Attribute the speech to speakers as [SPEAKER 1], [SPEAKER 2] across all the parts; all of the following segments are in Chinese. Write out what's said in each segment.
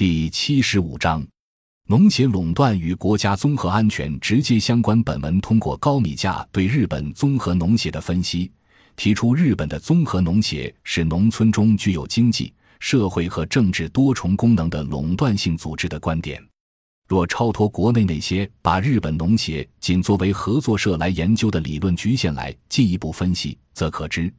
[SPEAKER 1] 第七十五章，农协垄断与国家综合安全直接相关。本文通过高米价对日本综合农协的分析，提出日本的综合农协是农村中具有经济、社会和政治多重功能的垄断性组织的观点。若超脱国内那些把日本农协仅作为合作社来研究的理论局限来进一步分析，则可知，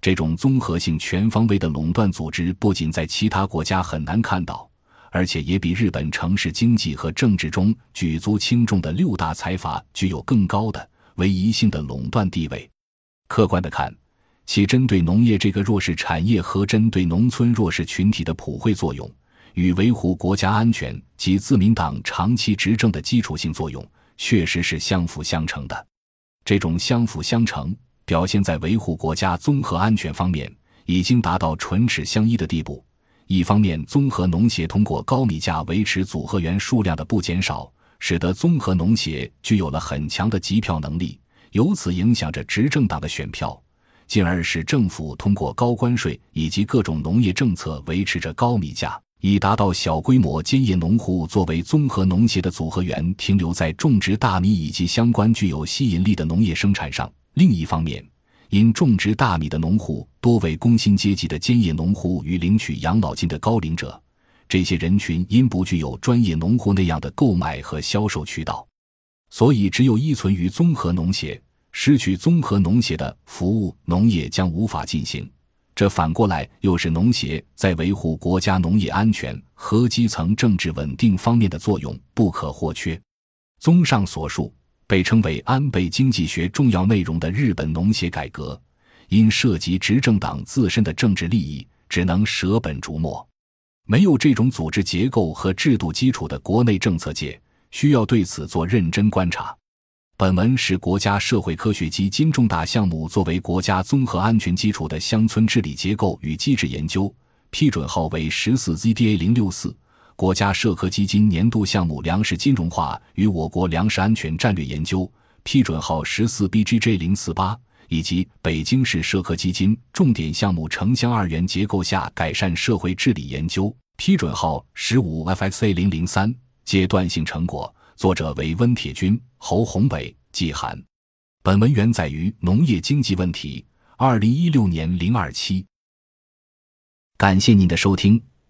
[SPEAKER 1] 这种综合性全方位的垄断组织不仅在其他国家很难看到。而且也比日本城市经济和政治中举足轻重的六大财阀具有更高的唯一性的垄断地位。客观的看，其针对农业这个弱势产业和针对农村弱势群体的普惠作用，与维护国家安全及自民党长期执政的基础性作用，确实是相辅相成的。这种相辅相成表现在维护国家综合安全方面，已经达到唇齿相依的地步。一方面，综合农协通过高米价维持组合员数量的不减少，使得综合农协具有了很强的集票能力，由此影响着执政党的选票，进而使政府通过高关税以及各种农业政策维持着高米价，以达到小规模兼业农户作为综合农协的组合员停留在种植大米以及相关具有吸引力的农业生产上。另一方面，因种植大米的农户多为工薪阶级的兼业农户与领取养老金的高龄者，这些人群因不具有专业农户那样的购买和销售渠道，所以只有依存于综合农协，失去综合农协的服务，农业将无法进行。这反过来又是农协在维护国家农业安全和基层政治稳定方面的作用不可或缺。综上所述。被称为安倍经济学重要内容的日本农协改革，因涉及执政党自身的政治利益，只能舍本逐末。没有这种组织结构和制度基础的国内政策界，需要对此做认真观察。本文是国家社会科学基金重大项目作为国家综合安全基础的乡村治理结构与机制研究，批准号为十四 ZDA 零六四。国家社科基金年度项目粮食金融化与我国粮食安全战略研究批准号十四 BGJ 零四八，以及北京市社科基金重点项目城乡二元结构下改善社会治理研究批准号十五 FXA 零零三阶段性成果，作者为温铁军、侯宏伟、季寒。本文原载于农业经济问题，二零一六年零二七。感谢您的收听。